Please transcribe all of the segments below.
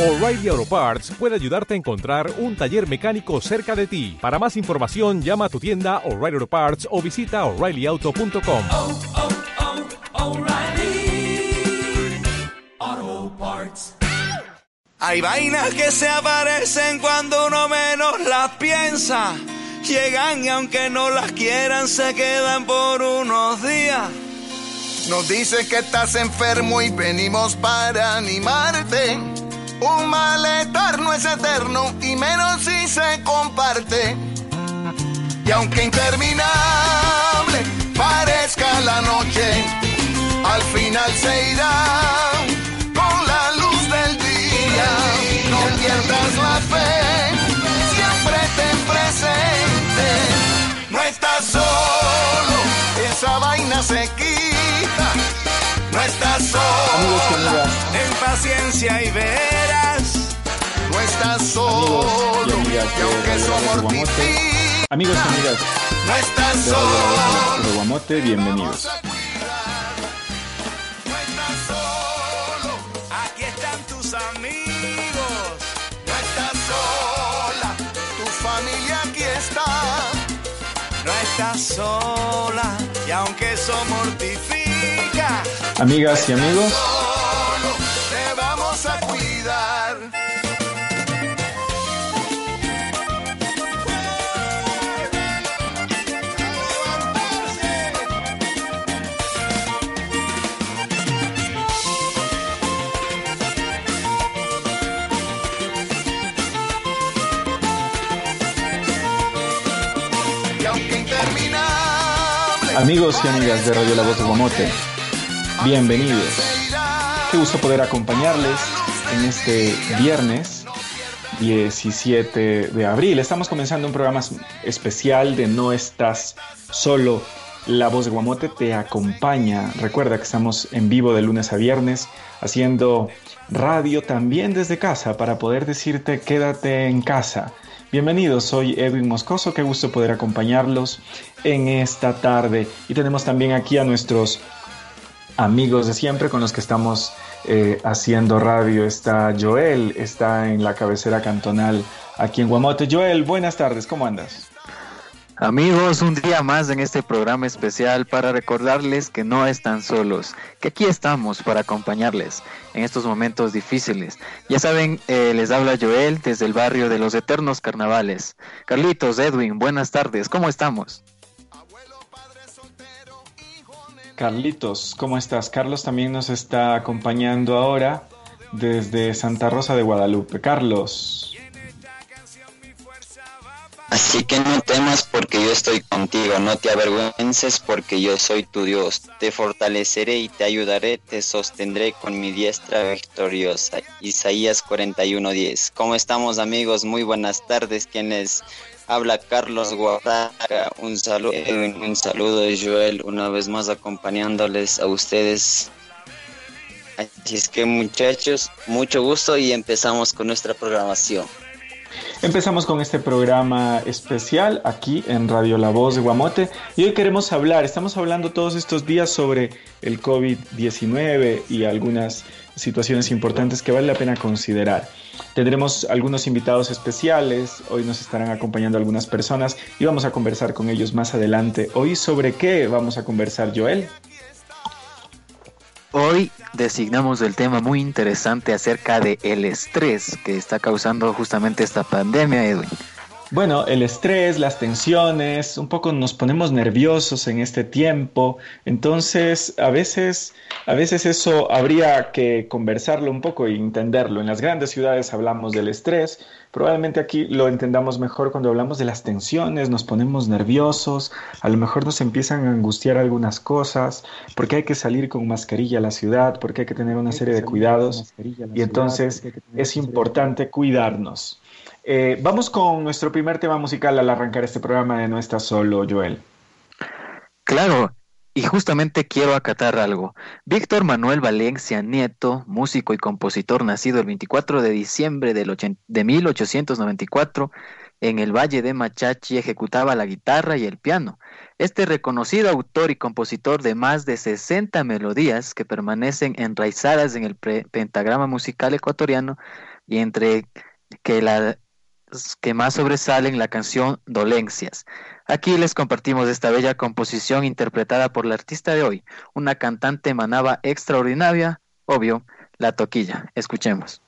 O'Reilly Auto Parts puede ayudarte a encontrar un taller mecánico cerca de ti. Para más información, llama a tu tienda O'Reilly Auto Parts o visita oreillyauto.com. oh, oh, Parts. Hay vainas que se aparecen cuando uno menos las piensa. Llegan y aunque no las quieran se quedan por unos días. Nos dices que estás enfermo y venimos para animarte. Un malestar no es eterno y menos si se comparte. Y aunque interminable parezca la noche, al final se irá con la luz del día. No pierdas la fe, siempre ten presente. No estás solo, esa vaina se paciencia y verás. no estás solo. y aunque somos Guamote. pipí, Amigos y amigas no estás solo. de Guamote, bienvenidos. No estás solo, Aquí están tus amigos. no estás sola. Tu familia aquí está. No estás sola. Y aunque eso mortifica. Amigas y amigos, amigos y amigas de Radio La Voz de Guamote, bienvenidos. Qué gusto poder acompañarles en este viernes 17 de abril. Estamos comenzando un programa especial de No estás solo. La voz de Guamote te acompaña. Recuerda que estamos en vivo de lunes a viernes haciendo radio también desde casa para poder decirte quédate en casa. Bienvenidos, soy Edwin Moscoso, qué gusto poder acompañarlos en esta tarde. Y tenemos también aquí a nuestros amigos de siempre con los que estamos eh, haciendo radio. Está Joel, está en la cabecera cantonal aquí en Guamote. Joel, buenas tardes, ¿cómo andas? Amigos, un día más en este programa especial para recordarles que no están solos, que aquí estamos para acompañarles en estos momentos difíciles. Ya saben, eh, les habla Joel desde el barrio de los Eternos Carnavales. Carlitos, Edwin, buenas tardes, ¿cómo estamos? Carlitos, ¿cómo estás? Carlos también nos está acompañando ahora desde Santa Rosa de Guadalupe. Carlos, Así que no temas porque yo estoy contigo, no te avergüences porque yo soy tu Dios. Te fortaleceré y te ayudaré, te sostendré con mi diestra victoriosa. Isaías 41:10. ¿Cómo estamos amigos? Muy buenas tardes. Quien les habla Carlos Guadara. Un saludo, un saludo Joel, una vez más acompañándoles a ustedes. Así es que muchachos, mucho gusto y empezamos con nuestra programación. Empezamos con este programa especial aquí en Radio La Voz de Guamote y hoy queremos hablar, estamos hablando todos estos días sobre el COVID-19 y algunas situaciones importantes que vale la pena considerar. Tendremos algunos invitados especiales, hoy nos estarán acompañando algunas personas y vamos a conversar con ellos más adelante. Hoy sobre qué vamos a conversar, Joel. Hoy designamos el tema muy interesante acerca de el estrés que está causando justamente esta pandemia, Edwin. Bueno, el estrés, las tensiones, un poco nos ponemos nerviosos en este tiempo, entonces a veces, a veces eso habría que conversarlo un poco y entenderlo. En las grandes ciudades hablamos del estrés, probablemente aquí lo entendamos mejor cuando hablamos de las tensiones, nos ponemos nerviosos, a lo mejor nos empiezan a angustiar algunas cosas, porque hay que salir con mascarilla a la ciudad, porque hay que tener una serie de cuidados y entonces es importante cuidarnos. Eh, vamos con nuestro primer tema musical al arrancar este programa de No Estás Solo, Joel. Claro, y justamente quiero acatar algo. Víctor Manuel Valencia Nieto, músico y compositor nacido el 24 de diciembre del de 1894 en el Valle de Machachi, ejecutaba la guitarra y el piano. Este reconocido autor y compositor de más de 60 melodías que permanecen enraizadas en el pentagrama musical ecuatoriano, y entre que la que más sobresalen la canción Dolencias. Aquí les compartimos esta bella composición interpretada por la artista de hoy, una cantante manaba extraordinaria, obvio, la toquilla. Escuchemos.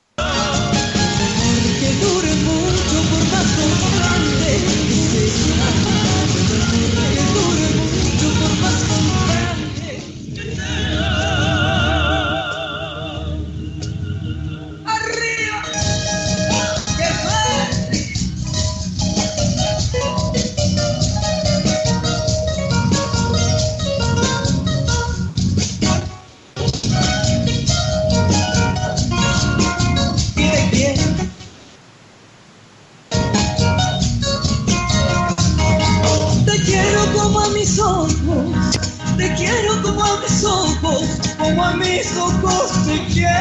Mis ojos te quiero.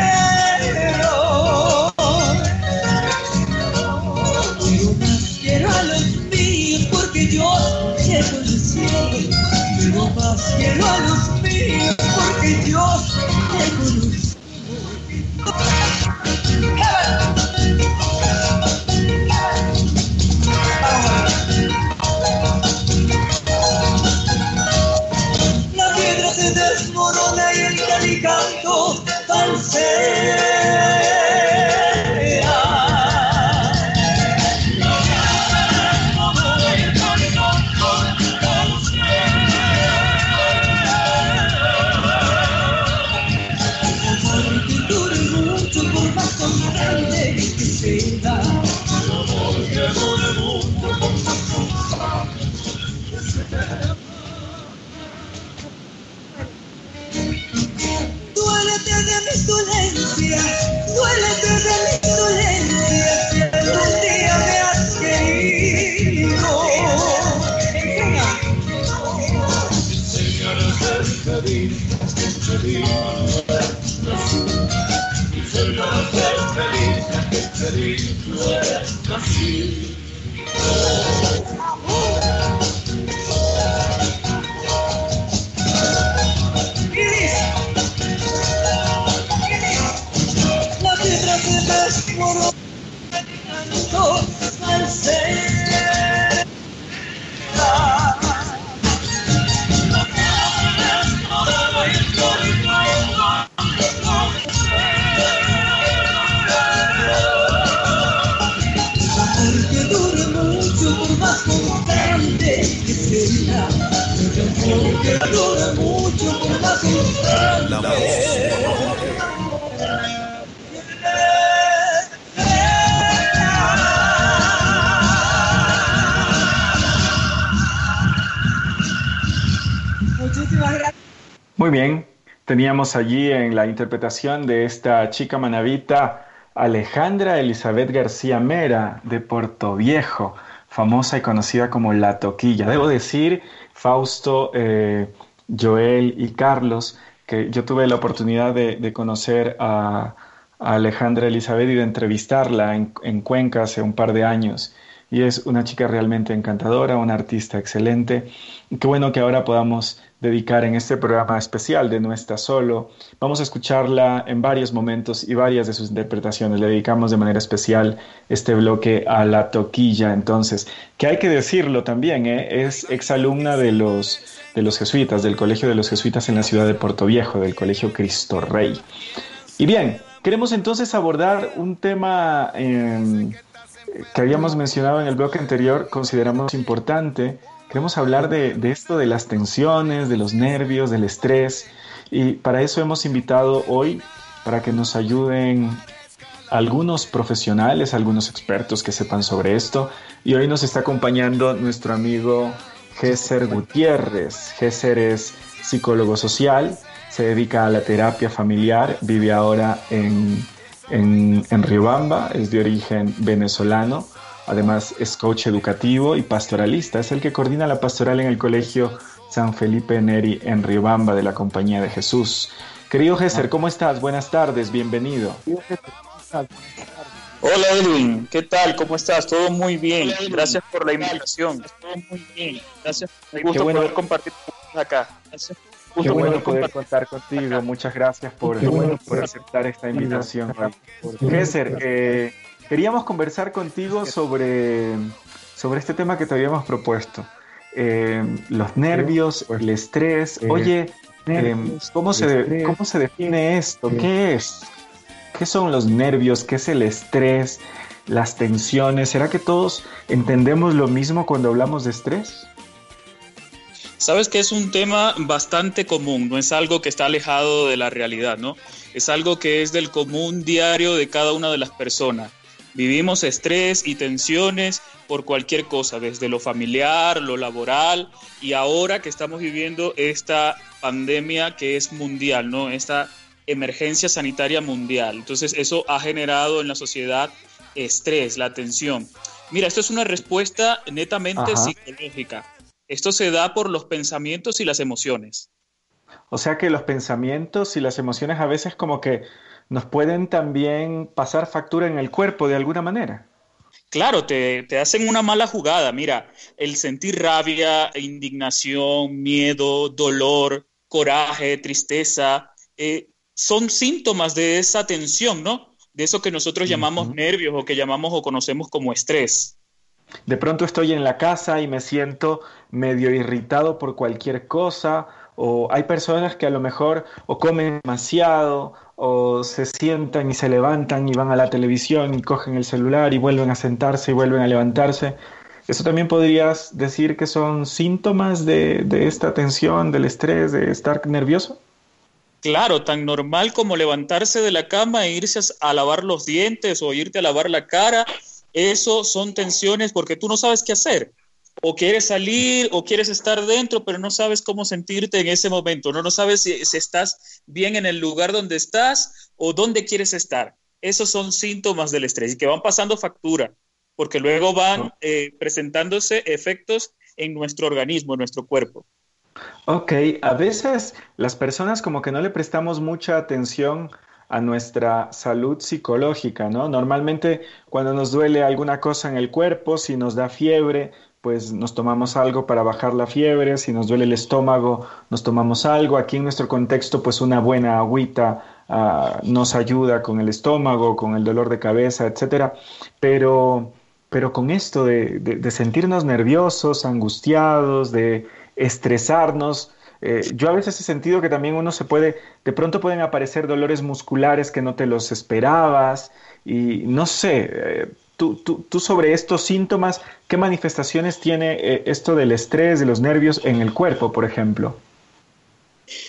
Quiero más, quiero a los míos porque yo quiero el cielo. Quiero más, quiero a los míos porque yo quiero el cielo. Muy bien, teníamos allí en la interpretación de esta chica manavita Alejandra Elizabeth García Mera de Puerto Viejo, famosa y conocida como La Toquilla. Debo decir, Fausto, eh, Joel y Carlos, que yo tuve la oportunidad de, conocer a, Alejandra Elizabeth y de entrevistarla en, en Cuenca hace un par de años y es una chica realmente encantadora, una artista excelente. Qué bueno que ahora podamos dedicar en este programa especial de No está solo. Vamos a escucharla en varios momentos y varias de sus interpretaciones. Le dedicamos de manera especial este bloque a la toquilla. Entonces, que hay que decirlo también, ¿eh? es exalumna de los, de los jesuitas, del Colegio de los Jesuitas en la ciudad de Puerto Viejo, del Colegio Cristo Rey. Y bien, queremos entonces abordar un tema eh, que habíamos mencionado en el bloque anterior, consideramos importante Queremos hablar de, esto, de las tensiones, de los nervios, del estrés. Y para eso hemos invitado hoy, para que nos ayuden algunos profesionales, algunos expertos que sepan sobre esto. Y hoy nos está acompañando nuestro amigo Gesser Gutiérrez. Gesser es psicólogo social, se dedica a la terapia familiar, vive ahora en, en, en Riobamba, es de origen venezolano Además, es coach educativo y pastoralista. Es el que coordina la pastoral en el Colegio San Felipe Neri en Riobamba de la Compañía de Jesús. Querido Gesser, ¿cómo estás? Buenas tardes, bienvenido. Hola Edwin, ¿qué tal? ¿Cómo estás? Todo muy bien. Gracias por la invitación. Todo muy bien. Gracias. Me gusta poder compartir acá. Qué bueno poder contar contigo. Muchas gracias por, por aceptar esta invitación. Gesser, eh, queríamos conversar contigo sobre, sobre este tema que te habíamos propuesto. Eh, los nervios, el estrés. Oye, eh, ¿cómo, se, ¿cómo se define esto? ¿Qué es? ¿Qué son los nervios? ¿Qué es el estrés? ¿Las tensiones? ¿Será que todos entendemos lo mismo cuando hablamos de estrés? Sabes que es un tema bastante común, no es algo que está alejado de la realidad, ¿no? Es algo que es del común diario de cada una de las personas. Vivimos estrés y tensiones por cualquier cosa, desde lo familiar, lo laboral y ahora que estamos viviendo esta pandemia que es mundial, ¿no? Esta emergencia sanitaria mundial. Entonces eso ha generado en la sociedad estrés, la tensión. Mira, esto es una respuesta netamente psicológica. Esto se da por los pensamientos y las emociones. O sea que los pensamientos y las emociones a veces como que nos pueden también pasar factura en el cuerpo de alguna manera. Claro, te, hacen una mala jugada. Mira, el sentir rabia, indignación, miedo, dolor, coraje, tristeza, eh, son síntomas de esa tensión, ¿no? De eso que nosotros llamamos nervios o que llamamos o conocemos como estrés. De pronto estoy en la casa y me siento medio irritado por cualquier cosa, o hay personas que a lo mejor o comen demasiado, o se sientan y se levantan y van a la televisión y cogen el celular y vuelven a sentarse y vuelven a levantarse. ¿Eso también podrías decir que son síntomas de, de esta tensión, del estrés, de estar nervioso? Claro, tan normal como levantarse de la cama e irse a lavar los dientes o irte a lavar la cara eso son tensiones porque tú no sabes qué hacer. O quieres salir o quieres estar dentro, pero no sabes cómo sentirte en ese momento. No, no sabes si, estás bien en el lugar donde estás o dónde quieres estar. Esos son síntomas del estrés y que van pasando factura, porque luego van eh, presentándose efectos en nuestro organismo, en nuestro cuerpo. Ok, a veces las personas como que no le prestamos mucha atención a nuestra salud psicológica, ¿no? Normalmente cuando nos duele alguna cosa en el cuerpo, si nos da fiebre, pues nos tomamos algo para bajar la fiebre, si nos duele el estómago, nos tomamos algo. Aquí en nuestro contexto, pues una buena agüita ah, nos ayuda con el estómago, con el dolor de cabeza, etcétera. Pero, pero con esto de sentirnos nerviosos, angustiados, de estresarnos, eh, yo a veces he sentido que también uno se puede, de pronto pueden aparecer dolores musculares que no te los esperabas y no sé, eh, tú, tú, sobre estos síntomas, ¿qué manifestaciones tiene eh, esto del estrés, de los nervios en el cuerpo, por ejemplo?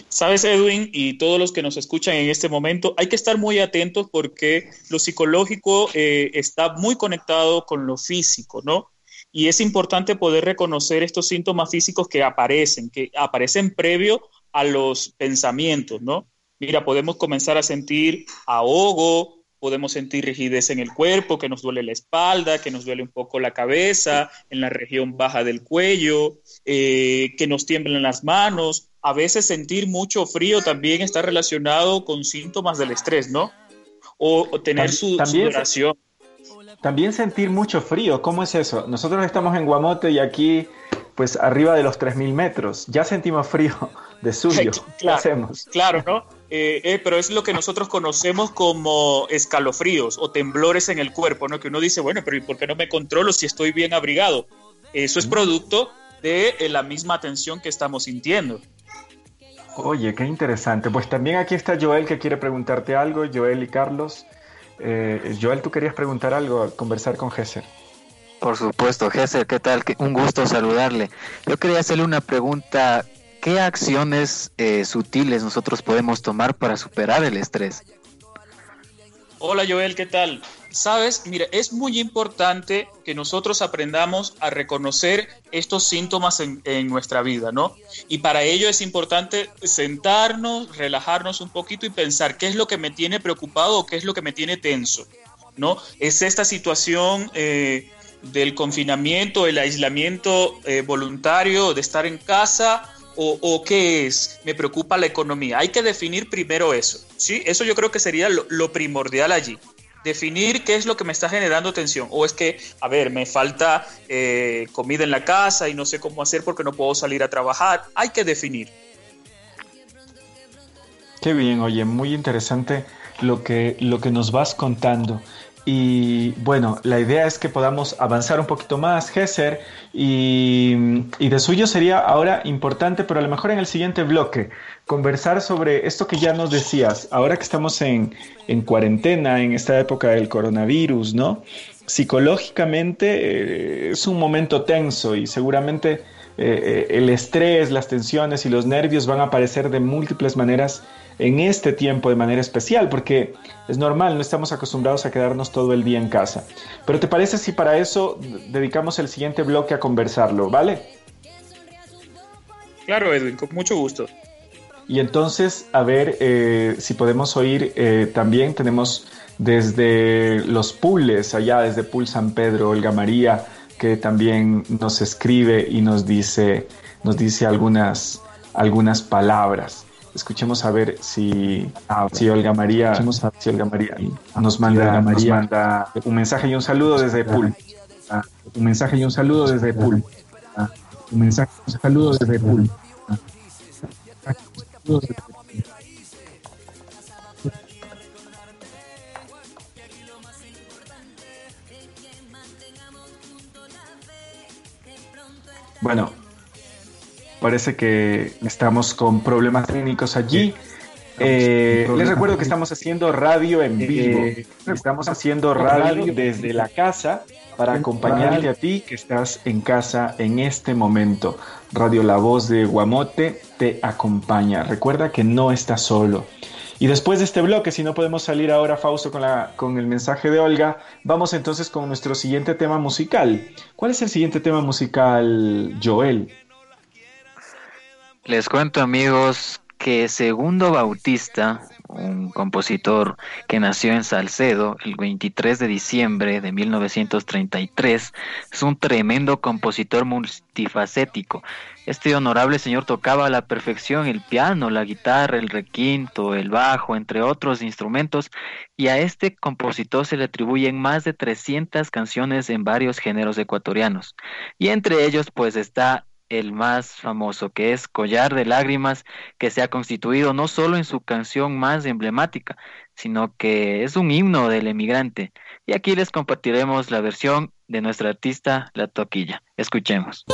Sabes, Edwin, y todos los que nos escuchan en este momento, hay que estar muy atentos porque lo psicológico está muy conectado con lo físico, ¿no? Y es importante poder reconocer estos síntomas físicos que aparecen, que aparecen previo a los pensamientos, ¿no? Mira, podemos comenzar a sentir ahogo, podemos sentir rigidez en el cuerpo, que nos duele la espalda, que nos duele un poco la cabeza, en la región baja del cuello, eh, que nos tiemblan las manos. A veces sentir mucho frío también está relacionado con síntomas del estrés, ¿no? O, tener su, sudoración. También sentir mucho frío, ¿cómo es eso? Nosotros estamos en Guamote y aquí, pues arriba de los 3.000 metros, ya sentimos frío de suyo. ¿Qué hacemos? Claro, ¿no? Eh, eh, pero es lo que nosotros conocemos como escalofríos o temblores en el cuerpo, ¿no? Que uno dice, bueno, pero ¿y por qué no me controlo si estoy bien abrigado? Eso es producto de eh, la misma tensión que estamos sintiendo. Oye, qué interesante. Pues también aquí está Joel que quiere preguntarte algo, Joel y Carlos. Eh, Joel, tú querías preguntar algo, conversar con Gesser. Por supuesto, Gesser, ¿qué tal? Un gusto saludarle. Yo quería hacerle una pregunta. ¿Qué acciones eh, sutiles nosotros podemos tomar para superar el estrés? Hola Joel, ¿qué tal? Sabes, mira, es muy importante que nosotros aprendamos a reconocer estos síntomas en, nuestra vida, ¿no? Y para ello es importante sentarnos, relajarnos un poquito y pensar qué es lo que me tiene preocupado o qué es lo que me tiene tenso, ¿no? Es esta situación eh, del confinamiento, el aislamiento eh, voluntario, de estar en casa o, qué es? Me preocupa la economía. Hay que definir primero eso, ¿sí? Eso yo creo que sería lo, primordial allí. Definir qué es lo que me está generando tensión. O es que, a ver, me falta eh, comida en la casa y no sé cómo hacer porque no puedo salir a trabajar. Hay que definir. Qué bien, oye, muy interesante lo que, lo que nos vas contando. Y bueno, la idea es que podamos avanzar un poquito más, Gesser, y, y, de suyo sería ahora importante, pero a lo mejor en el siguiente bloque, conversar sobre esto que ya nos decías, ahora que estamos en, en cuarentena, en esta época del coronavirus, ¿no? Psicológicamente eh, es un momento tenso y seguramente eh, el estrés, las tensiones y los nervios van a aparecer de múltiples maneras en este tiempo de manera especial, porque es normal, no estamos acostumbrados a quedarnos todo el día en casa. Pero ¿te parece si para eso dedicamos el siguiente bloque a conversarlo, ¿vale? Claro, Edwin, con mucho gusto. Y entonces, a ver eh, si podemos oír eh, también, tenemos desde los Pules, allá desde Pul San Pedro, Olga María, que también nos escribe y nos dice, nos dice algunas, algunas palabras. Escuchemos a ver si, ah, si Olga María, si Olga María nos manda, nos manda un mensaje y un saludo desde Pool. un mensaje y un saludo desde Pool. un mensaje y un saludo desde Pool. Bueno, Parece que estamos con problemas técnicos allí. Eh, les recuerdo que estamos haciendo radio en vivo. Estamos haciendo radio desde la casa para acompañarte a ti que estás en casa en este momento. Radio La Voz de Guamote te acompaña. Recuerda que no estás solo. Y después de este bloque, si no podemos salir ahora, Fausto, con, la, con el mensaje de Olga, vamos entonces con nuestro siguiente tema musical. ¿Cuál es el siguiente tema musical, Joel? Les cuento amigos que Segundo Bautista, un compositor que nació en Salcedo el 23 de diciembre de 1933, es un tremendo compositor multifacético. Este honorable señor tocaba a la perfección el piano, la guitarra, el requinto, el bajo, entre otros instrumentos, y a este compositor se le atribuyen más de 300 canciones en varios géneros ecuatorianos. Y entre ellos pues está el más famoso, que es Collar de Lágrimas, que se ha constituido no solo en su canción más emblemática, sino que es un himno del emigrante. Y aquí les compartiremos la versión de nuestra artista La Toquilla. Escuchemos.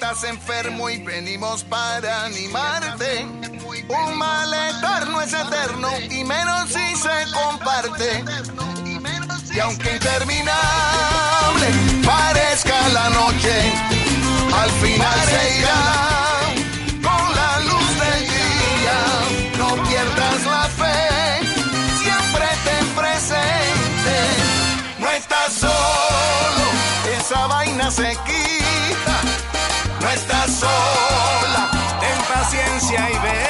Estás enfermo y venimos para animarte. Un malestar no es eterno y menos si se comparte. Y aunque interminable parezca la noche, al final se irá con la luz del día. No pierdas la fe, siempre ten presente. No estás solo, esa vaina se quita. No estás sola, Ten paciencia y verás.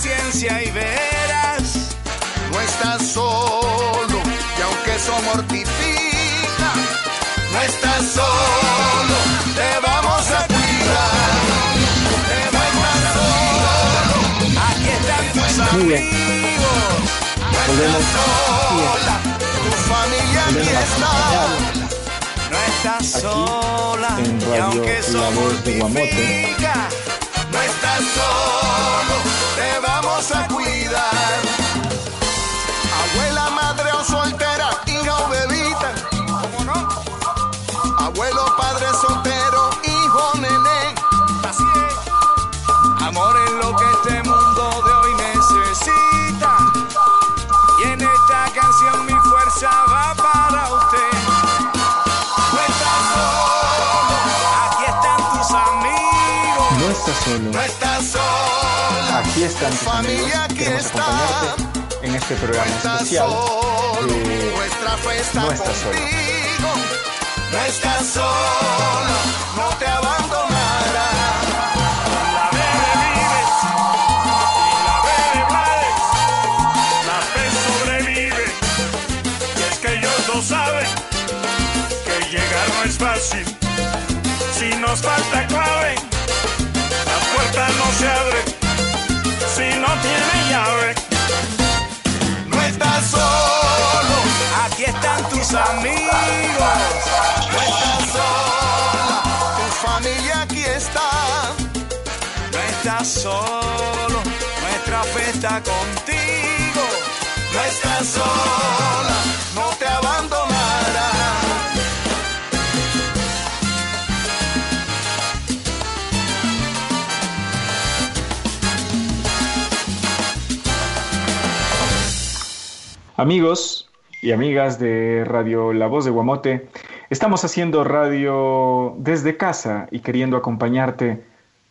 Paciencia y verás. no estás solo, y aunque eso mortifica, no estás solo, te vamos a cuidar. No estás solo, Aquí están tus amigos. no estás sola, tu familia aquí a está. No estás sola. y aunque eso mortifica, solo. no estás sola. Aquí están Tu tus amigos. familia aquí Queremos está. acompañarte en este No programa estás especial. solo, de nuestra fe está No estás solo. contigo. No estás solo, no te abandonará. La bebe vives y la bebe mueres. La fe sobrevive. Y es que ellos dos saben que llegar no es fácil. Si nos falta clave, amigos. no estás sola. Tu familia aquí está. No estás solo, nuestra fe está contigo. No estás sola, no te abandonará. Amigos y amigas de Radio La Voz de Guamote, estamos haciendo radio desde casa y queriendo acompañarte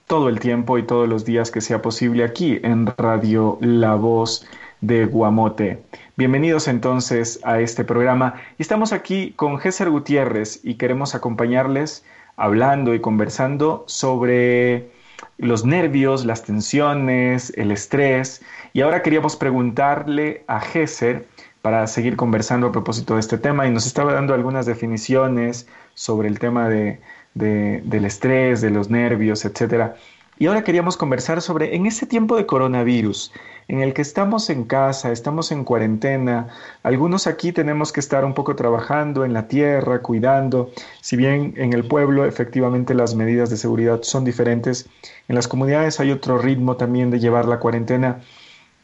todo el tiempo y todos los días que sea posible aquí en Radio La Voz de Guamote. Bienvenidos entonces a este programa. Estamos aquí con Géser Gutiérrez y queremos acompañarles hablando y conversando sobre los nervios, las tensiones, el estrés. Y ahora queríamos preguntarle a Géser para seguir conversando a propósito de este tema. Y nos estaba dando algunas definiciones sobre el tema de, de- del estrés, de los nervios, etcétera. Y ahora queríamos conversar sobre, en este tiempo de coronavirus, en el que estamos en casa, estamos en cuarentena, algunos aquí tenemos que estar un poco trabajando en la tierra, cuidando, si bien en el pueblo efectivamente las medidas de seguridad son diferentes, en las comunidades hay otro ritmo también de llevar la cuarentena,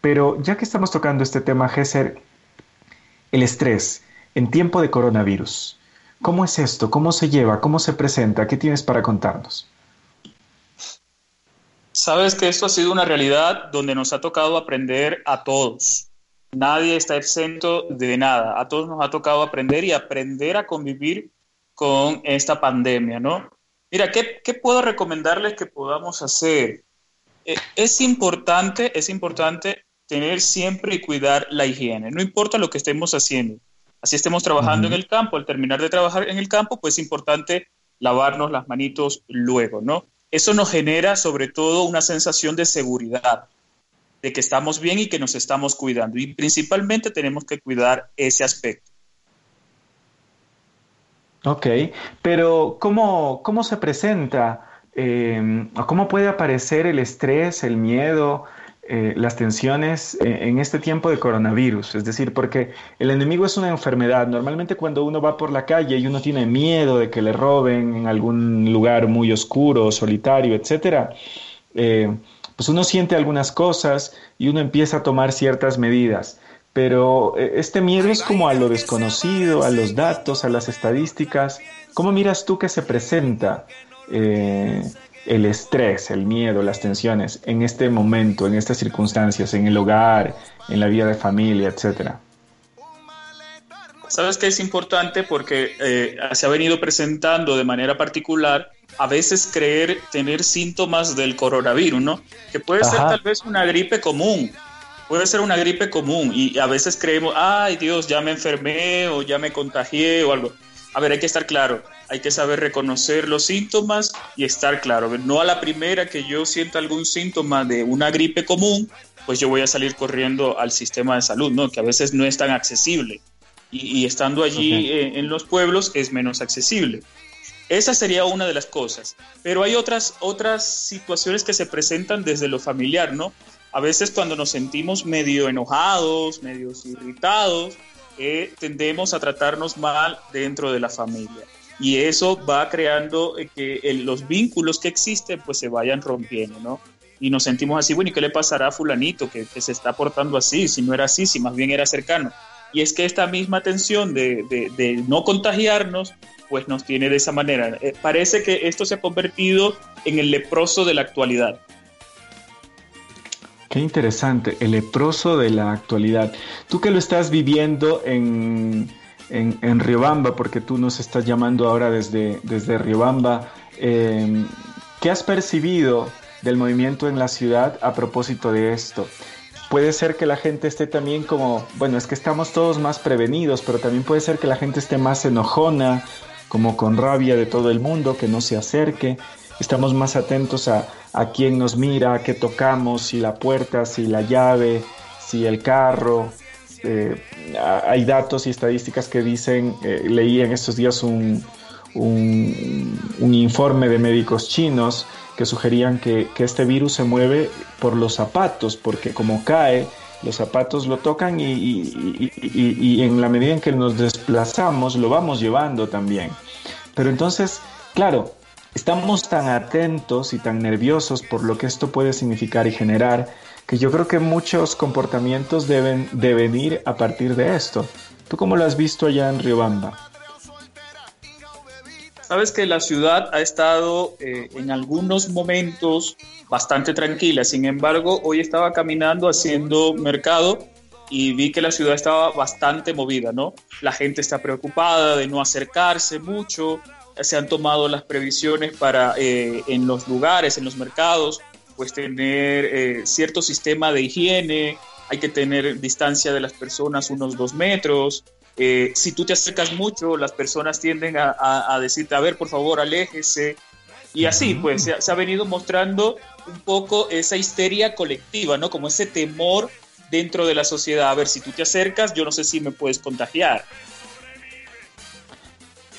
pero ya que estamos tocando este tema, Gesser, el estrés en tiempo de coronavirus, ¿cómo es esto? ¿Cómo se lleva? ¿Cómo se presenta? ¿Qué tienes para contarnos? Sabes que esto ha sido una realidad donde nos ha tocado aprender a todos. Nadie está exento de nada. A todos nos ha tocado aprender y aprender a convivir con esta pandemia, ¿no? Mira, ¿qué, puedo recomendarles que podamos hacer? Eh, es importante, es importante tener siempre y cuidar la higiene. No importa lo que estemos haciendo. Así estemos trabajando en el campo. Al terminar de trabajar en el campo, pues es importante lavarnos las manitos luego, ¿no? Eso nos genera sobre todo una sensación de seguridad, de que estamos bien y que nos estamos cuidando. Y principalmente tenemos que cuidar ese aspecto. Ok, pero ¿cómo, cómo se presenta eh, o cómo puede aparecer el estrés, el miedo, eh, las tensiones eh, en este tiempo de coronavirus? Es decir, porque el enemigo es una enfermedad. Normalmente cuando uno va por la calle y uno tiene miedo de que le roben en algún lugar muy oscuro, solitario, etcétera, eh, pues uno siente algunas cosas y uno empieza a tomar ciertas medidas. Pero este miedo es como a lo desconocido, a los datos, a las estadísticas. ¿Cómo miras tú que se presenta el estrés, el miedo, las tensiones en este momento, en estas circunstancias, en el hogar, en la vida de familia, etcétera? Sabes que es importante porque eh, se ha venido presentando de manera particular a veces creer tener síntomas del coronavirus, ¿no? Que puede ser tal vez una gripe común, puede ser una gripe común y a veces creemos, ay Dios, ya me enfermé o ya me contagié o algo. A ver, hay que estar claro, hay que saber reconocer los síntomas y estar claro. No a la primera que yo sienta algún síntoma de una gripe común, pues yo voy a salir corriendo al sistema de salud, ¿no? Que a veces no es tan accesible. Y, y estando allí Ok. eh, en los pueblos es menos accesible. Esa sería una de las cosas. Pero hay otras, otras situaciones que se presentan desde lo familiar, ¿no? A veces cuando nos sentimos medio enojados, medio irritados, eh, tendemos a tratarnos mal dentro de la familia. Y eso va creando eh, que los vínculos que existen pues se vayan rompiendo, ¿no? Y nos sentimos así, bueno, ¿y qué le pasará a fulanito que, se está portando así? Si no era así, si más bien era cercano. Y es que esta misma tensión de, de- de no contagiarnos, pues nos tiene de esa manera. Eh, parece que esto se ha convertido en el leproso de la actualidad. Qué interesante, el leproso de la actualidad. Tú que lo estás viviendo en, en, Riobamba, porque tú nos estás llamando ahora desde, desde Riobamba, eh, ¿qué has percibido del movimiento en la ciudad a propósito de esto? Puede ser que la gente esté también como, bueno, es que estamos todos más prevenidos, pero también puede ser que la gente esté más enojona, como con rabia de todo el mundo, que no se acerque. Estamos más atentos a, a quién nos mira, a qué tocamos, si la puerta, si la llave, si el carro. Eh, hay datos y estadísticas que dicen, eh, leí en estos días un, un, informe de médicos chinos que sugerían que, que este virus se mueve por los zapatos, porque como cae, los zapatos lo tocan y- y- y en la medida en que nos desplazamos lo vamos llevando también. Pero entonces, claro, estamos tan atentos y tan nerviosos por lo que esto puede significar y generar, que yo creo que muchos comportamientos deben de venir a partir de esto. ¿Tú cómo lo has visto allá en Riobamba? Sabes que la ciudad ha estado eh, en algunos momentos bastante tranquila, sin embargo, hoy estaba caminando haciendo mercado y vi que la ciudad estaba bastante movida, ¿no? La gente está preocupada de no acercarse mucho, se han tomado las previsiones para eh, en los lugares, en los mercados, pues tener eh, cierto sistema de higiene, hay que tener distancia de las personas unos dos metros, eh, si tú te acercas mucho, las personas tienden a, a- a decirte, a ver, por favor, aléjese. Y así, pues, se, se ha venido mostrando un poco esa histeria colectiva, ¿no? Como ese temor dentro de la sociedad. A ver, si tú te acercas, yo no sé si me puedes contagiar.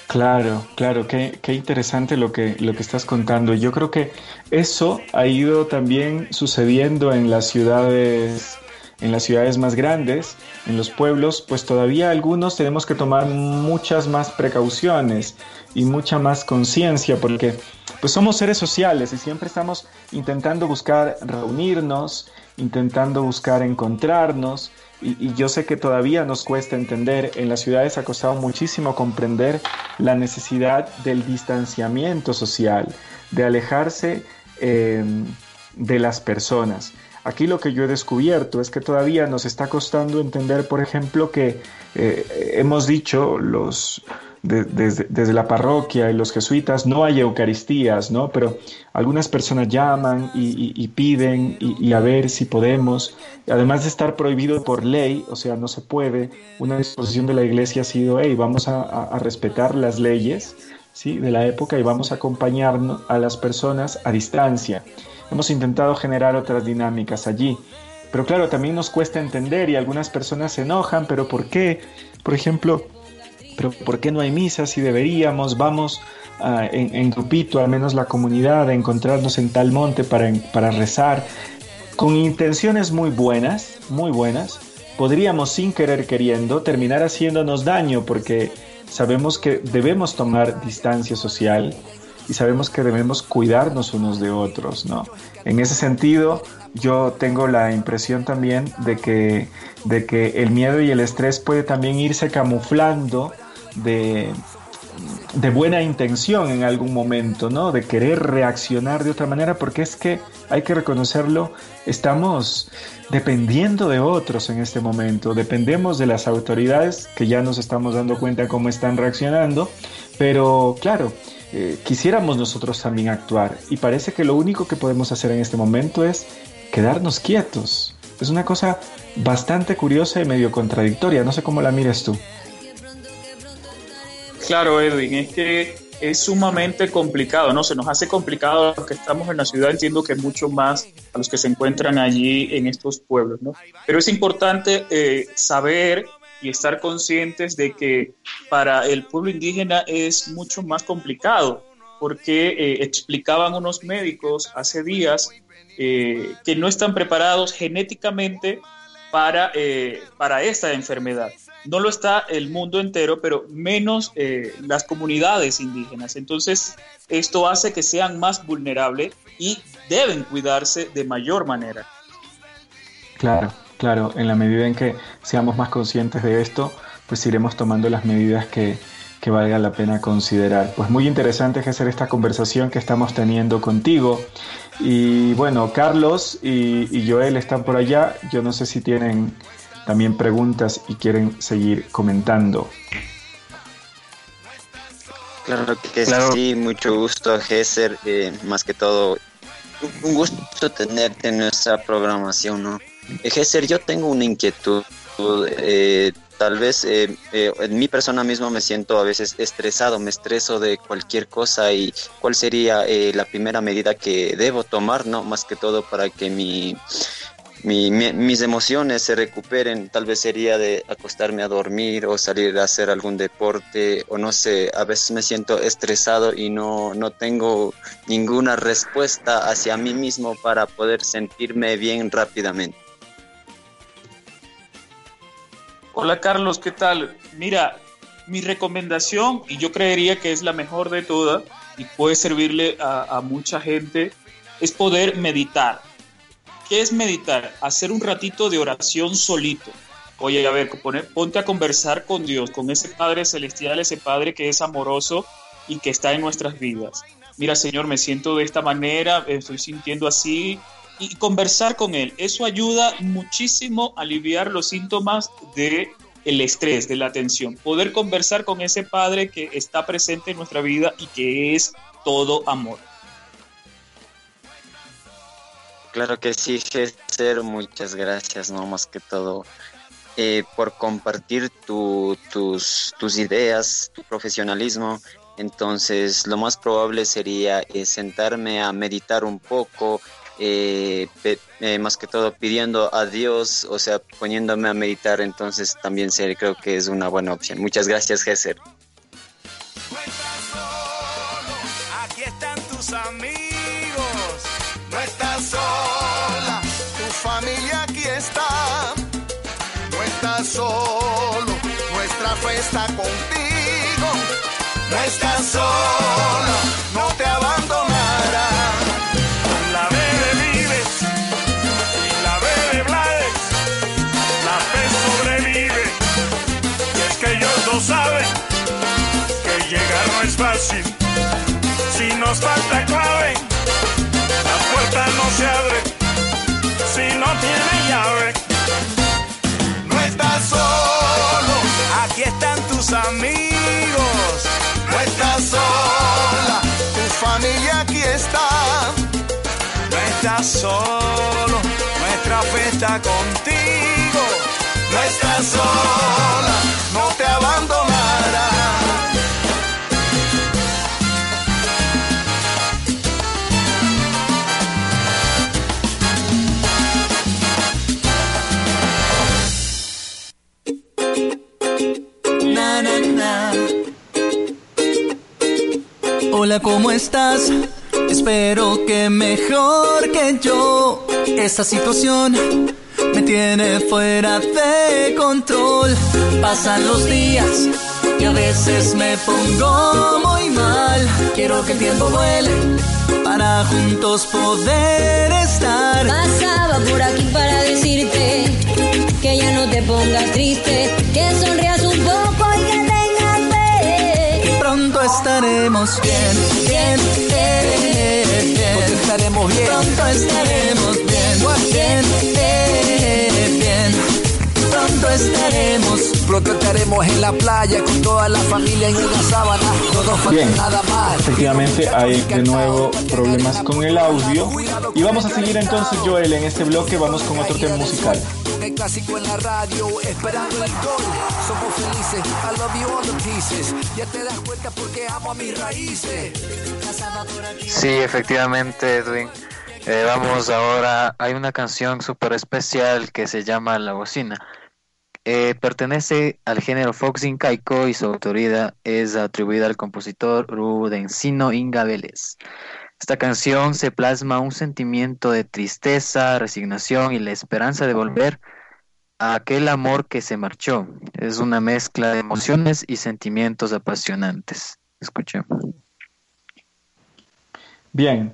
Claro, claro, qué, qué interesante lo que, lo que estás contando. Yo creo que eso ha ido también sucediendo en las ciudades, en las ciudades más grandes, en los pueblos, pues todavía algunos tenemos que tomar muchas más precauciones y mucha más conciencia, porque pues somos seres sociales y siempre estamos intentando buscar reunirnos, intentando buscar encontrarnos y, yo sé que todavía nos cuesta entender, en las ciudades ha costado muchísimo comprender la necesidad del distanciamiento social, de alejarse em, de las personas. Aquí lo que yo he descubierto es que todavía nos está costando entender, por ejemplo, que eh, hemos dicho los, desde, la parroquia y los jesuitas no hay Eucaristías, ¿no? Pero algunas personas llaman y, piden y, a ver si podemos. Además de estar prohibido por ley, o sea, no se puede, una disposición de la iglesia ha sido, hey, vamos a, respetar las leyes ¿sí? de la época y vamos a acompañarnos a las personas a distancia. Hemos intentado generar otras dinámicas allí. Pero claro, también nos cuesta entender y algunas personas se enojan, pero ¿por qué? Por ejemplo, pero ¿por qué no hay misas si deberíamos? Vamos ah, en, grupito, al menos la comunidad, a encontrarnos en tal monte para, para rezar, con intenciones muy buenas, muy buenas, podríamos sin querer queriendo terminar haciéndonos daño porque sabemos que debemos tomar distancia social y sabemos que debemos cuidarnos unos de otros, ¿no? En ese sentido, yo tengo la impresión también de que, de que el miedo y el estrés puede también irse camuflando de, buena intención en algún momento, ¿no? De querer reaccionar de otra manera, porque es que hay que reconocerlo, estamos dependiendo de otros en este momento, dependemos de las autoridades que ya nos estamos dando cuenta cómo están reaccionando, pero claro, eh, quisiéramos nosotros también actuar y parece que lo único que podemos hacer en este momento es quedarnos quietos. Es una cosa bastante curiosa y medio contradictoria, no sé cómo la mires tú. Claro, Edwin, es que es sumamente complicado, ¿no? Se nos hace complicado a los que estamos en la ciudad, entiendo que mucho más a los que se encuentran allí en estos pueblos, ¿no? Pero es importante eh, saber y estar conscientes de que para el pueblo indígena es mucho más complicado, porque eh, explicaban unos médicos hace días eh, que no están preparados genéticamente para, para esta enfermedad no lo está el mundo entero, pero menos eh, las comunidades indígenas. Entonces, esto hace que sean más vulnerables y deben cuidarse de mayor manera. Claro, claro, en la medida en que seamos más conscientes de esto, pues iremos tomando las medidas que, que valga la pena considerar. Pues muy interesante es hacer esta conversación que estamos teniendo contigo. Y bueno, Carlos y, y Joel están por allá. Yo no sé si tienen también preguntas y quieren seguir comentando. Claro que sí, mucho gusto, Gesser. Eh, más que todo, un gusto tenerte en nuestra programación, ¿no? Eh, Gesser, yo tengo una inquietud. Eh, tal vez eh, en mi persona mismo me siento a veces estresado, me estreso de cualquier cosa y cuál sería la primera medida que debo tomar, ¿no? Más que todo para que mi mis emociones se recuperen, tal vez sería de acostarme a dormir o salir a hacer algún deporte o no sé, a veces me siento estresado y no, no tengo ninguna respuesta hacia mí mismo para poder sentirme bien rápidamente. Hola Carlos, ¿qué tal? Mira, mi recomendación, y yo creería que es la mejor de todas y puede servirle a mucha gente, es poder meditar ¿Qué es meditar? Hacer un ratito de oración solito. Oye, a ver, ponte a conversar con Dios, con ese Padre celestial, ese Padre que es amoroso y que está en nuestras vidas. Mira, Señor, me siento de esta manera, estoy sintiendo así, y conversar con Él. Eso ayuda muchísimo a aliviar los síntomas de el estrés, de la tensión. Poder conversar con ese Padre que está presente en nuestra vida y que es todo amor. Claro que sí, Gesser, muchas gracias, no más que todo, eh, por compartir tus, ideas, tu profesionalismo. Entonces, lo más probable sería eh, sentarme a meditar un poco, eh, más que todo pidiendo a Dios, o sea, poniéndome a meditar, entonces también sé, creo que es una buena opción. Muchas gracias, Gesser. Aquí están tus amigos. Está contigo. No estás sola, no te abandonará. La B de Vives y la B de la fe sobrevive. Y es que ellos dos saben que llegar no es fácil. Si nos falta clave, nuestra fe está contigo. No estás sola, no te abandonará. Na, na, na. Hola, ¿cómo estás? Espero que mejor que yo. Esta situación me tiene fuera de control. Pasan los días y a veces me pongo muy mal. Quiero que el tiempo vuele para juntos poder estar. Pasaba por aquí para decirte que ya no te pongas triste, que sonrías un poco estaremos bien, bien, bien, bien. estaremos bien. Pronto estaremos bien, bien, bien. Pronto estaremos. Pronto estaremos en la playa con toda la familia en una sábana. Falta Bien, nada más. efectivamente hay de nuevo problemas con el audio. Y vamos a seguir entonces, Joel, en este bloque vamos con otro tema musical. El clásico en la radio, esperando el gol. Somos felices, I love you all the pieces. Ya te das cuenta porque amo a mis raíces. Sí, efectivamente, Edwin. Eh, vamos ahora, hay una canción súper especial que se llama La Bocina. Eh, pertenece al género Fox Incaico y su autoría es atribuida al compositor Rudencino Inga Vélez. Esta canción se plasma un sentimiento de tristeza, resignación y la esperanza de volver a aquel amor que se marchó. Es una mezcla de emociones y sentimientos apasionantes. Escuchemos. Bien,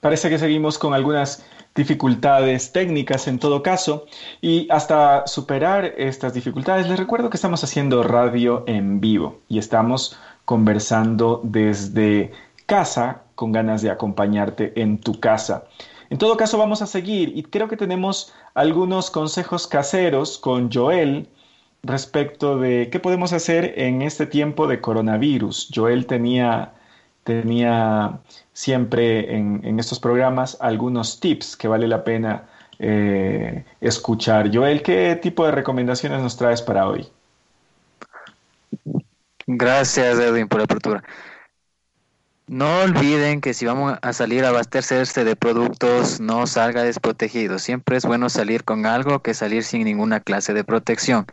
parece que seguimos con algunas dificultades técnicas en todo caso y hasta superar estas dificultades les recuerdo que estamos haciendo radio en vivo y estamos conversando desde casa con ganas de acompañarte en tu casa. En todo caso vamos a seguir y creo que tenemos algunos consejos caseros con Joel respecto de qué podemos hacer en este tiempo de coronavirus. Joel tenía tenía siempre en, en, estos programas algunos tips que vale la pena eh, escuchar. Joel, ¿qué tipo de recomendaciones nos traes para hoy? Gracias, Edwin, por la apertura. No olviden que si vamos a salir a abastecerse de productos, no salga desprotegido. Siempre es bueno salir con algo que salir sin ninguna clase de protección.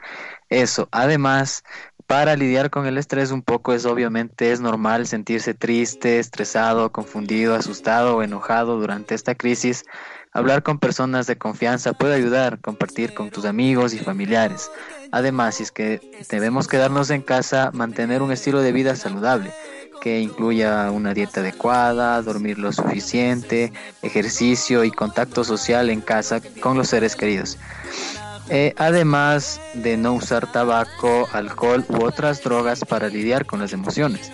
Eso, además, para lidiar con el estrés un poco es obviamente es normal sentirse triste, estresado, confundido, asustado o enojado durante esta crisis. Hablar con personas de confianza puede ayudar, compartir con tus amigos y familiares. Además, si es que debemos quedarnos en casa, mantener un estilo de vida saludable que incluya una dieta adecuada, dormir lo suficiente, ejercicio y contacto social en casa con los seres queridos. Eh, además de no usar tabaco, alcohol u otras drogas para lidiar con las emociones.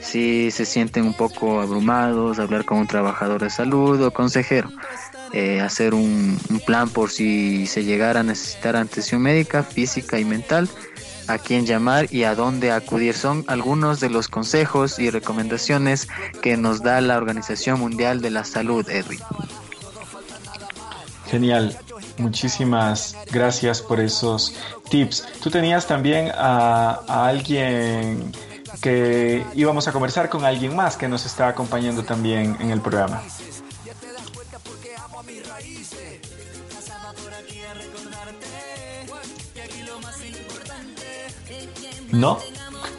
Si se sienten un poco abrumados, hablar con un trabajador de salud o consejero. Eh, hacer un, un, plan por si se llegara a necesitar atención médica, física y mental, a quién llamar y a dónde acudir. Son algunos de los consejos y recomendaciones que nos da la Organización Mundial de la Salud, Edwin. Genial. Muchísimas gracias por esos tips. Tú tenías también a, alguien que íbamos a conversar con alguien más que nos está acompañando también en el programa. ¿No?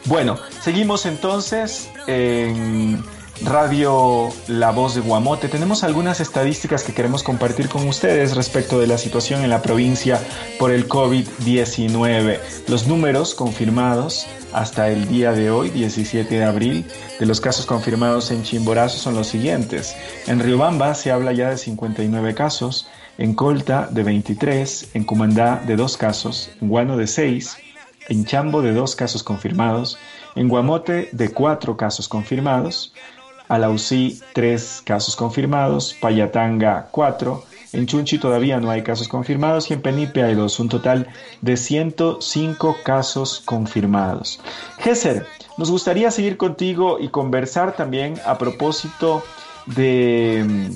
Bueno, seguimos entonces en Radio La Voz de Guamote. Tenemos algunas estadísticas que queremos compartir con ustedes respecto de la situación en la provincia por el COVID-19. Los números confirmados hasta el día de hoy, 17 de abril, de los casos confirmados en Chimborazo son los siguientes. En Riobamba se habla ya de 59 casos, en Colta de 23, en Cumandá de 2 casos, en Guano de 6, en Chambo de 2 casos confirmados, en Guamote de 4 casos confirmados, Alausí 3 casos confirmados, Payatanga 4, en Chunchi todavía no hay casos confirmados y en Penipe hay dos, un total de 105 casos confirmados. Gesser, nos gustaría seguir contigo y conversar también a propósito de,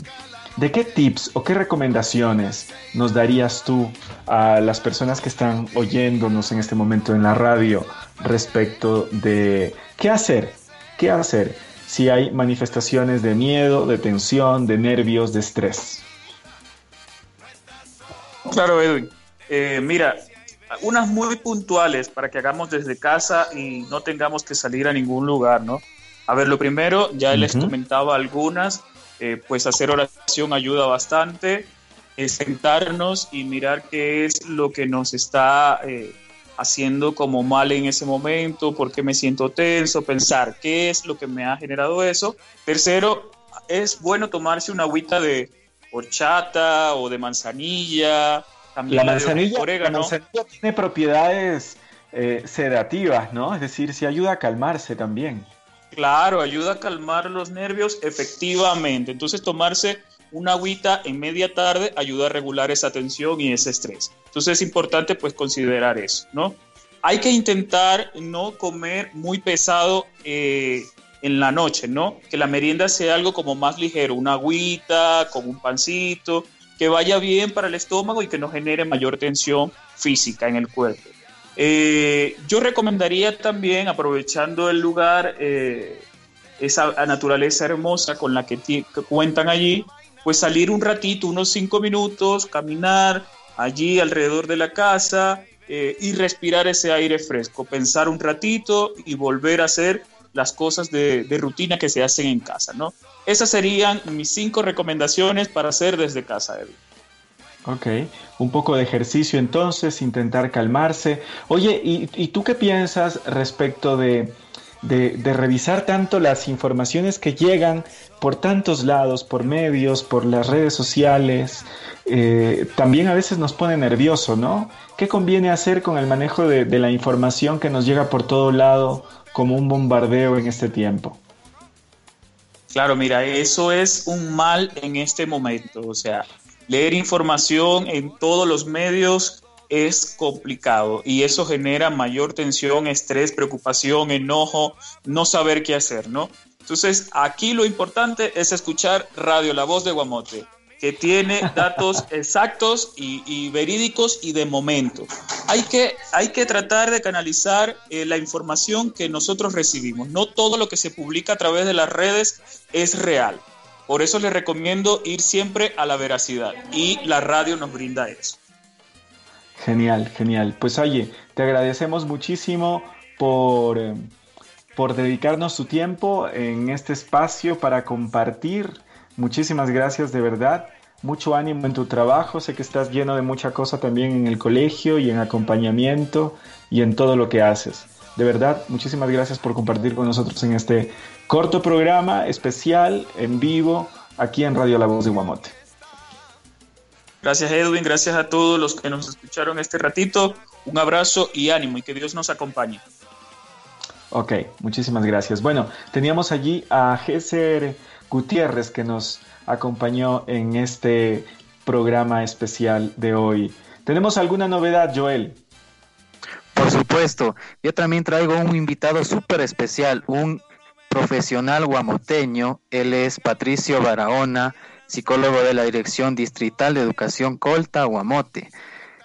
de qué tips o qué recomendaciones nos darías tú a las personas que están oyéndonos en este momento en la radio respecto de qué hacer, qué hacer si hay manifestaciones de miedo, de tensión, de nervios, de estrés. Claro, Edwin. Eh, mira, unas muy puntuales para que hagamos desde casa y no tengamos que salir a ningún lugar, ¿no? A ver, lo primero, ya les comentaba algunas, eh, pues hacer oración ayuda bastante, sentarnos y mirar qué es lo que nos está eh, haciendo como mal en ese momento, por qué me siento tenso, pensar qué es lo que me ha generado eso. Tercero, es bueno tomarse una agüita de horchata o de manzanilla. También la manzanilla, la manzanilla tiene propiedades eh, sedativas, ¿no? Es decir, si ayuda a calmarse también. Claro, ayuda a calmar los nervios, efectivamente. Entonces, tomarse una agüita en media tarde ayuda a regular esa tensión y ese estrés. Entonces, es importante, pues, considerar eso, ¿no? Hay que intentar no comer muy pesado eh, en la noche, ¿no? Que la merienda sea algo como más ligero, una agüita, con un pancito, que vaya bien para el estómago y que no genere mayor tensión física en el cuerpo. Eh, yo recomendaría también, aprovechando el lugar, eh, esa naturaleza hermosa con la que, cuentan allí, pues salir un ratito, unos cinco minutos, caminar allí alrededor de la casa eh, y respirar ese aire fresco, pensar un ratito y volver a hacer las cosas de, de, rutina que se hacen en casa, ¿no? Esas serían mis cinco recomendaciones para hacer desde casa, Edwin. Ok, un poco de ejercicio entonces, intentar calmarse. Oye, ¿y, y tú qué piensas respecto de, de, de, revisar tanto las informaciones que llegan por tantos lados, por medios, por las redes sociales? Eh, también a veces nos pone nervioso, ¿no? ¿Qué conviene hacer con el manejo de, de la información que nos llega por todo lado como un bombardeo en este tiempo? Claro, mira, eso es un mal en este momento. O sea, leer información en todos los medios es complicado y eso genera mayor tensión, estrés, preocupación, enojo, no saber qué hacer, ¿no? Entonces, aquí lo importante es escuchar Radio La Voz de Guamote, que tiene datos exactos y, y verídicos y de momento. Hay que, hay que tratar de canalizar eh, la información que nosotros recibimos. No todo lo que se publica a través de las redes es real. Por eso les recomiendo ir siempre a la veracidad y la radio nos brinda eso. Genial, genial. Pues oye, te agradecemos muchísimo por, eh, por dedicarnos tu tiempo en este espacio para compartir. Muchísimas gracias de verdad. Mucho ánimo en tu trabajo. Sé que estás lleno de mucha cosa también en el colegio y en acompañamiento y en todo lo que haces. De verdad, muchísimas gracias por compartir con nosotros en este corto programa especial en vivo aquí en Radio La Voz de Guamote. Gracias Edwin, gracias a todos los que nos escucharon este ratito. Un abrazo y ánimo y que Dios nos acompañe. Ok, muchísimas gracias. Bueno, teníamos allí a Gesser Gutiérrez que nos acompañó en este programa especial de hoy. ¿Tenemos alguna novedad, Joel? Por supuesto, yo también traigo un invitado súper especial, un profesional guamoteño. Él es Patricio Barahona, psicólogo de la Dirección Distrital de Educación Colta, Guamote.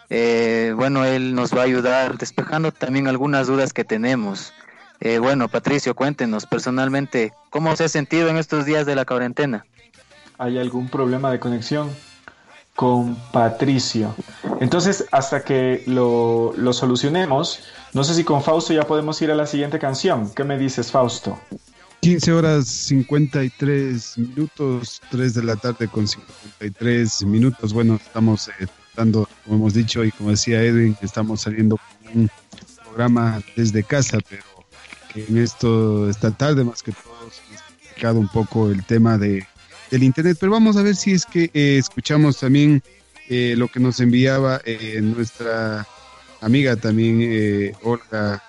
Eh, bueno, él nos va a ayudar despejando también algunas dudas que tenemos. Eh, bueno, Patricio, cuéntenos personalmente, ¿cómo se ha sentido en estos días de la cuarentena? ¿Hay algún problema de conexión? con Patricio. Entonces, hasta que lo, lo, solucionemos, no sé si con Fausto ya podemos ir a la siguiente canción. ¿Qué me dices, Fausto? 15 horas 53 minutos, 3 de la tarde con 53 minutos. Bueno, estamos eh, tratando, como hemos dicho y como decía Edwin, estamos saliendo con un programa desde casa, pero que en esto, esta tarde más que todo, se ha explicado un poco el tema de, del Internet. Pero vamos a ver si es que eh, escuchamos también eh, lo que nos enviaba eh, nuestra amiga también, eh, Olga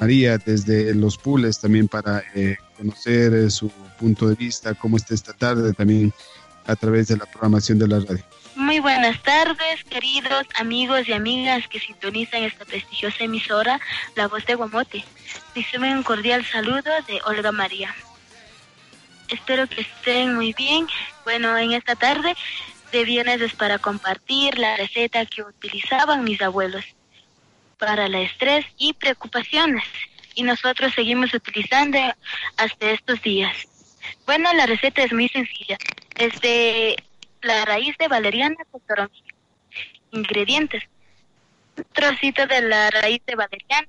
María, desde Los Pules, también para eh, conocer su punto de vista, cómo está esta tarde, también a través de la programación de la radio. Buenas tardes, queridos amigos y amigas que sintonizan esta prestigiosa emisora, La Voz de Guamote. Reciben un cordial saludo de Olga María. Espero que estén muy bien. Bueno, en esta tarde de viernes es para compartir la receta que utilizaban mis abuelos para el estrés y preocupaciones. Y nosotros seguimos utilizando hasta estos días. Bueno, la receta es muy sencilla. Es de la raíz de valeriana con toronjil. Ingredientes. Un trocito de la raíz de valeriana,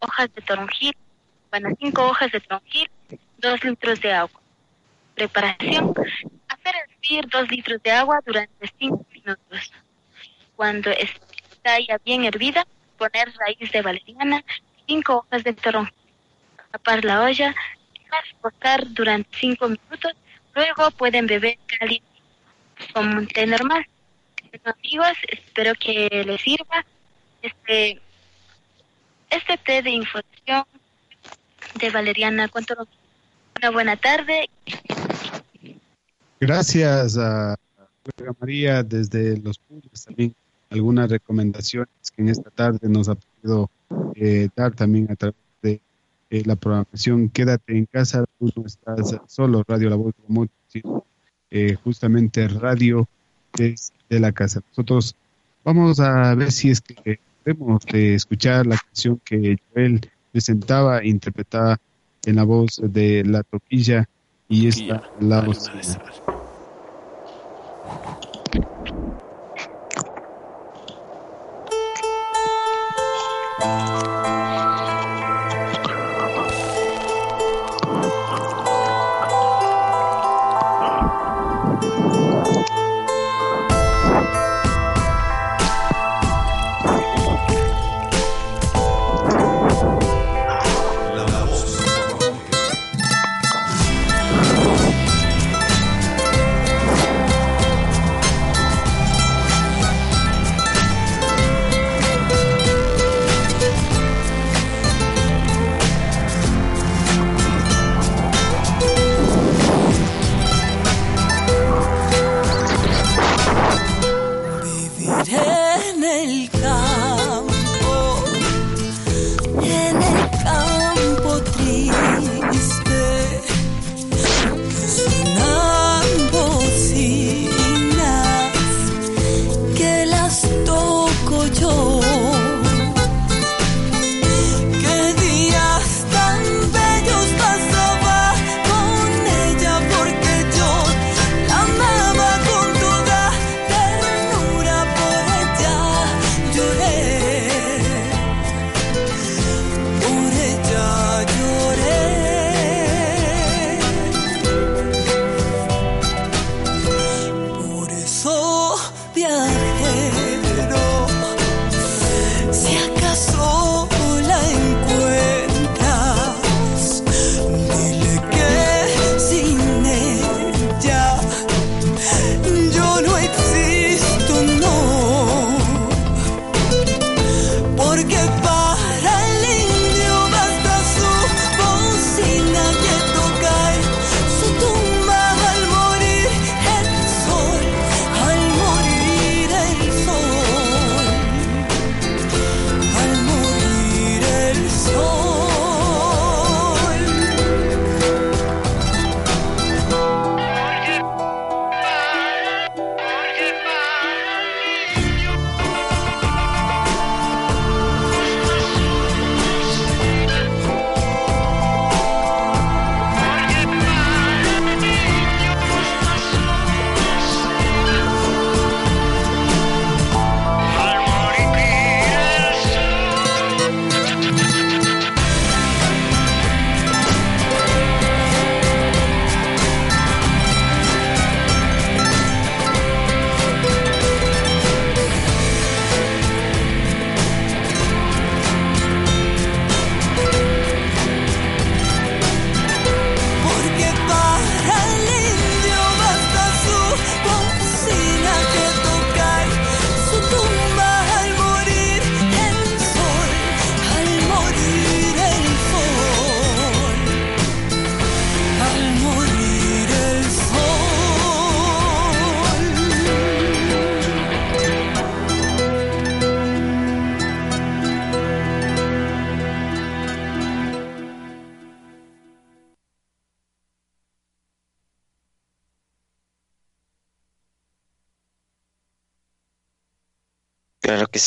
hojas de toronjil, bueno, cinco hojas de toronjil, dos litros de agua. Preparación. Hacer hervir dos litros de agua durante cinco minutos. Cuando está ya bien hervida, poner raíz de valeriana, cinco hojas de toronjil. Tapar la olla, dejar reposar durante cinco minutos, luego pueden beber caliente como un té normal. Bueno, amigos, espero que les sirva este, este té de información de Valeriana toronjil. Una buena tarde. Gracias a María desde Los Pules, también algunas recomendaciones que en esta tarde nos ha podido eh, dar también a través de eh, la programación Quédate en casa, tú no estás solo, Radio La Voz como eh, justamente radio desde la casa. Nosotros vamos a ver si es que podemos eh, escuchar la canción que Joel presentaba, interpretada en la voz de La Toquilla y esta la voz. La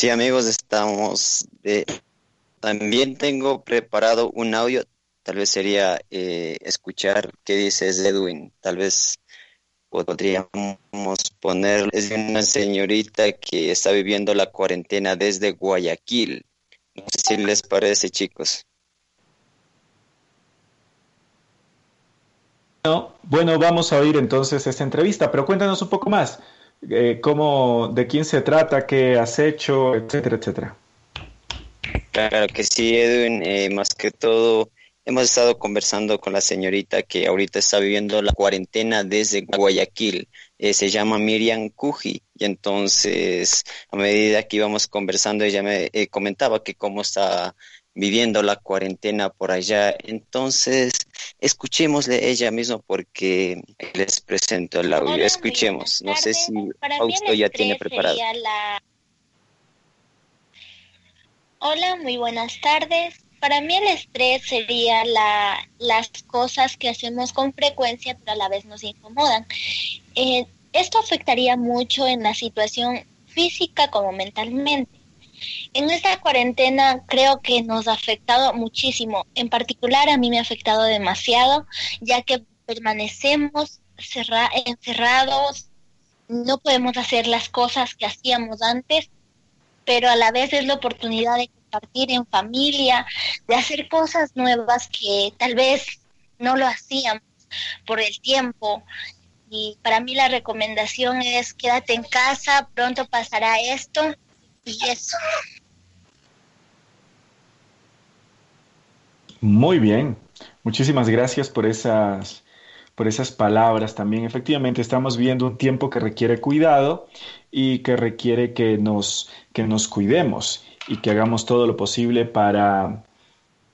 sí, amigos, estamos. También tengo preparado un audio, tal vez sería eh, escuchar qué dices Edwin, tal vez podríamos poner, es una señorita que está viviendo la cuarentena desde Guayaquil. No sé si les parece, chicos. No, bueno, vamos a oír entonces esta entrevista, pero cuéntanos un poco más. Eh, cómo, de quién se trata, qué has hecho, etcétera, etcétera. Claro que sí, Edwin. Eh, más que todo, hemos estado conversando con la señorita que ahorita está viviendo la cuarentena desde Guayaquil. Eh, se llama Miriam Cuji. Y entonces, a medida que íbamos conversando, ella me eh, comentaba que cómo está viviendo la cuarentena por allá. Entonces, escuchémosle ella misma porque les presento el audio. Escuchemos. No sé si el ya tiene preparado. la- Hola, muy buenas tardes. Para mí el estrés sería la, las cosas que hacemos con frecuencia, pero a la vez nos incomodan. Eh, esto afectaría mucho en la situación física como mentalmente. En esta cuarentena creo que nos ha afectado muchísimo. En particular a mí me ha afectado demasiado, ya que permanecemos cerra- encerrados, no podemos hacer las cosas que hacíamos antes, pero a la vez es la oportunidad de compartir en familia, de hacer cosas nuevas que tal vez no lo hacíamos por el tiempo. Y para mí la recomendación es quédate en casa, pronto pasará esto Muy bien, muchísimas gracias por esas, por esas palabras también. Efectivamente, estamos viviendo un tiempo que requiere cuidado y que requiere que nos, que nos cuidemos y que hagamos todo lo posible para,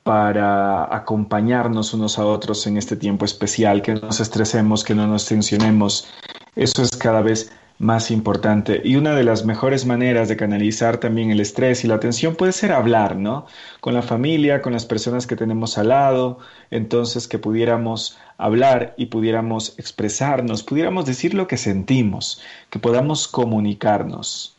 para acompañarnos unos a otros en este tiempo especial, que no nos estresemos, que no nos tensionemos. Eso es cada vez más importante. Y una de las mejores maneras de canalizar también el estrés y la tensión puede ser hablar, ¿no? Con la familia, con las personas que tenemos al lado, entonces que pudiéramos hablar y pudiéramos expresarnos, pudiéramos decir lo que sentimos, que podamos comunicarnos.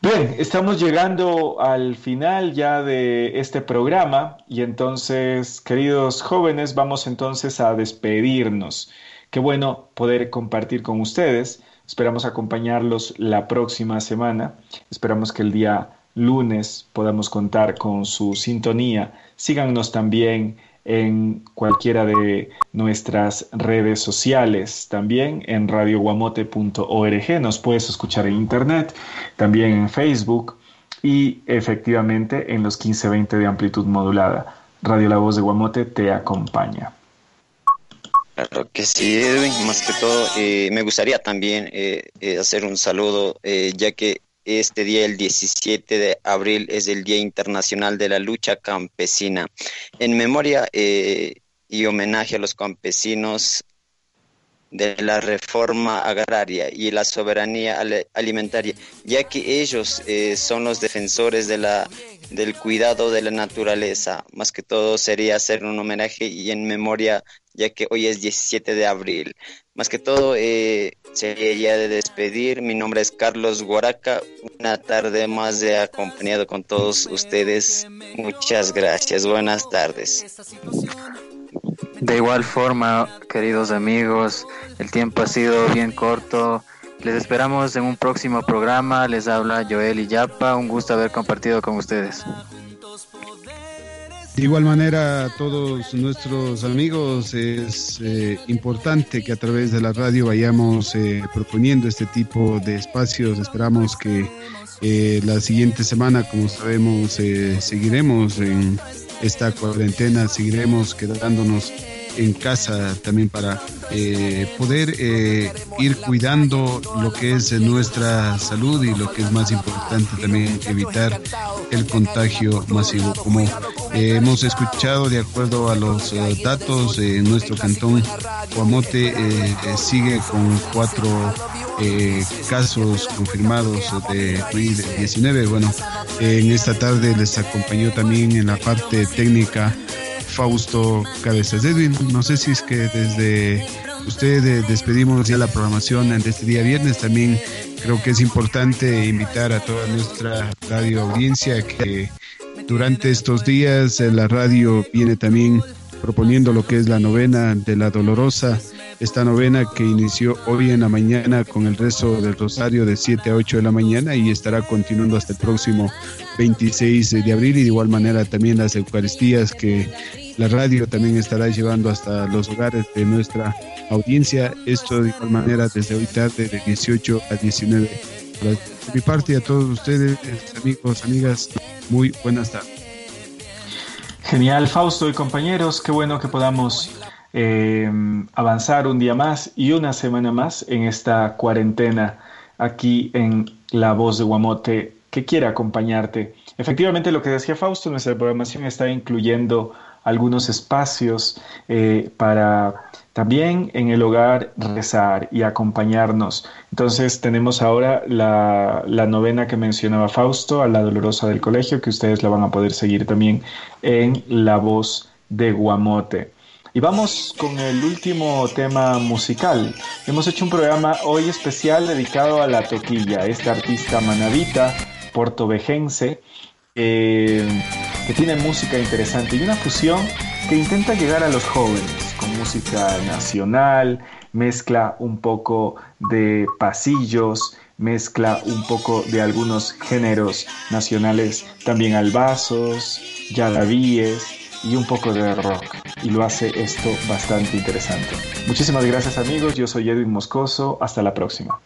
Bien, estamos llegando al final ya de este programa y entonces, queridos jóvenes, vamos entonces a despedirnos. Qué bueno poder compartir con ustedes. Esperamos acompañarlos la próxima semana. Esperamos que el día lunes podamos contar con su sintonía. Síganos también en cualquiera de nuestras redes sociales, también en radioguamote.org, nos puedes escuchar en internet, también en Facebook y efectivamente en los 1520 de amplitud modulada. Radio La Voz de Guamote te acompaña. Claro que sí, Edwin. Más que todo, eh, me gustaría también eh, eh, hacer un saludo, eh, ya que este día, el 17 de abril, es el Día Internacional de la Lucha Campesina. En memoria y homenaje a los campesinos de la reforma agraria y la soberanía alimentaria, ya que ellos eh, son los defensores de la, del cuidado de la naturaleza. Más que todo sería hacer un homenaje y en memoria, ya que hoy es 17 de abril. Más que todo eh, sería ya de despedir. Mi nombre es Carlos Guaraca. Una tarde más de acompañado con todos ustedes. Muchas gracias. Buenas tardes. De igual forma, queridos amigos, el tiempo ha sido bien corto. Les esperamos en un próximo programa. Les habla Joel y Yapa. Un gusto haber compartido con ustedes. De igual manera, a todos nuestros amigos, es eh, importante que a través de la radio vayamos eh, proponiendo este tipo de espacios. Esperamos que eh, la siguiente semana, como sabemos, eh, seguiremos en esta cuarentena, seguiremos quedándonos en casa también para eh, poder eh, ir cuidando lo que es nuestra salud y lo que es más importante también evitar el contagio masivo. Como eh, hemos escuchado de acuerdo a los datos, nuestro cantón Guamote sigue con cuatro eh, casos confirmados de COVID-19. Bueno, en esta tarde les acompañó también en la parte técnica Fausto Cabezas. Edwin, no sé si es que desde usted eh, despedimos ya la programación de este día viernes. También creo que es importante invitar a toda nuestra radio audiencia que durante estos días eh, la radio viene también proponiendo lo que es la novena de la Dolorosa, esta novena que inició hoy en la mañana con el rezo del Rosario de 7 a 8 de la mañana y estará continuando hasta el próximo 26 de abril y de igual manera también las Eucaristías que la radio también estará llevando hasta los hogares de nuestra audiencia. Esto de igual manera desde hoy tarde de 18 a 19 De mi parte a todos ustedes, amigos, amigas, muy buenas tardes. Genial, Fausto y compañeros, qué bueno que podamos eh, avanzar un día más y una semana más en esta cuarentena aquí en La Voz de Guamote que quiera acompañarte. Efectivamente, lo que decía Fausto, nuestra programación está incluyendo algunos espacios eh, para también en el hogar rezar y acompañarnos. Entonces tenemos ahora la, la, novena que mencionaba Fausto, a la dolorosa del colegio, que ustedes la van a poder seguir también en La Voz de Guamote. Y vamos con el último tema musical. Hemos hecho un programa hoy especial dedicado a la toquilla, esta artista manavita portovejense eh, que tiene música interesante y una fusión que intenta llegar a los jóvenes con música nacional, mezcla un poco de pasillos, mezcla un poco de algunos géneros nacionales, también albazos, yadavíes y un poco de rock. Y lo hace esto bastante interesante. Muchísimas gracias amigos, yo soy Edwin Moscoso, hasta la próxima.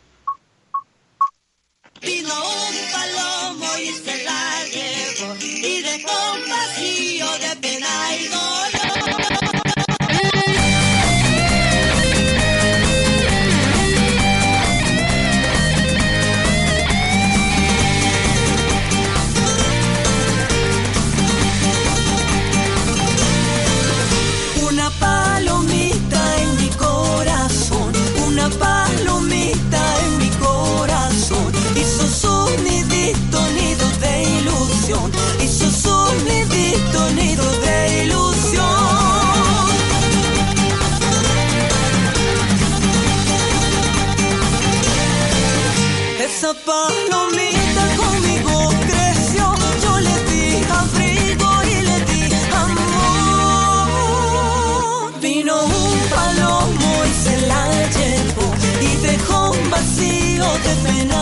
Vacío de pena